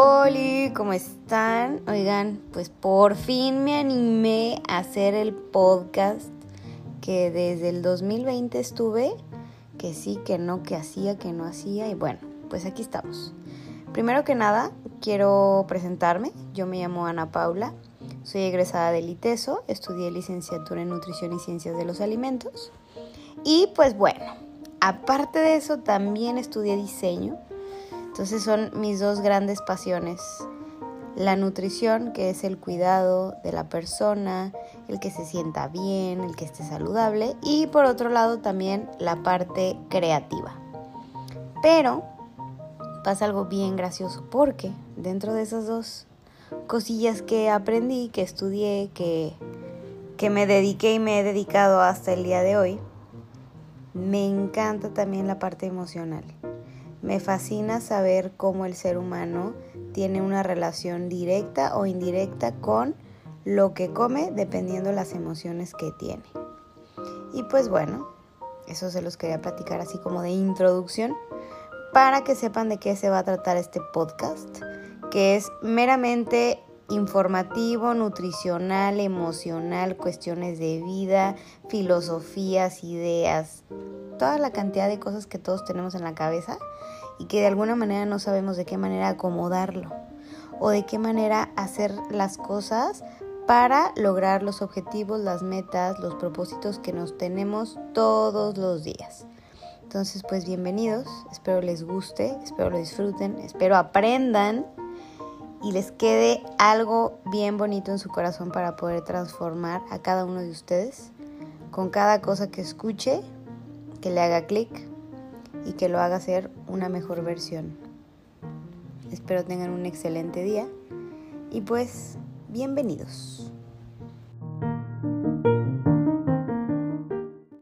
Hola, ¿cómo están? Oigan, pues por fin me animé a hacer el podcast que desde el 2020 estuve, que sí, que no, que hacía, que no hacía, y bueno, pues aquí estamos. Primero que nada, quiero presentarme. Yo me llamo Ana Paula, soy egresada del ITESO, estudié licenciatura en Nutrición y Ciencias de los Alimentos. Y pues bueno, aparte de eso, también estudié diseño entonces son mis dos grandes pasiones. La nutrición, que es el cuidado de la persona, el que se sienta bien, el que esté saludable. Y por otro lado también la parte creativa. Pero pasa algo bien gracioso porque dentro de esas dos cosillas que aprendí, que estudié, que, que me dediqué y me he dedicado hasta el día de hoy, me encanta también la parte emocional. Me fascina saber cómo el ser humano tiene una relación directa o indirecta con lo que come dependiendo las emociones que tiene. Y pues bueno, eso se los quería platicar así como de introducción para que sepan de qué se va a tratar este podcast, que es meramente informativo, nutricional, emocional, cuestiones de vida, filosofías, ideas, toda la cantidad de cosas que todos tenemos en la cabeza y que de alguna manera no sabemos de qué manera acomodarlo o de qué manera hacer las cosas para lograr los objetivos, las metas, los propósitos que nos tenemos todos los días. Entonces, pues bienvenidos, espero les guste, espero lo disfruten, espero aprendan y les quede algo bien bonito en su corazón para poder transformar a cada uno de ustedes con cada cosa que escuche, que le haga clic y que lo haga ser una mejor versión. Espero tengan un excelente día y pues bienvenidos.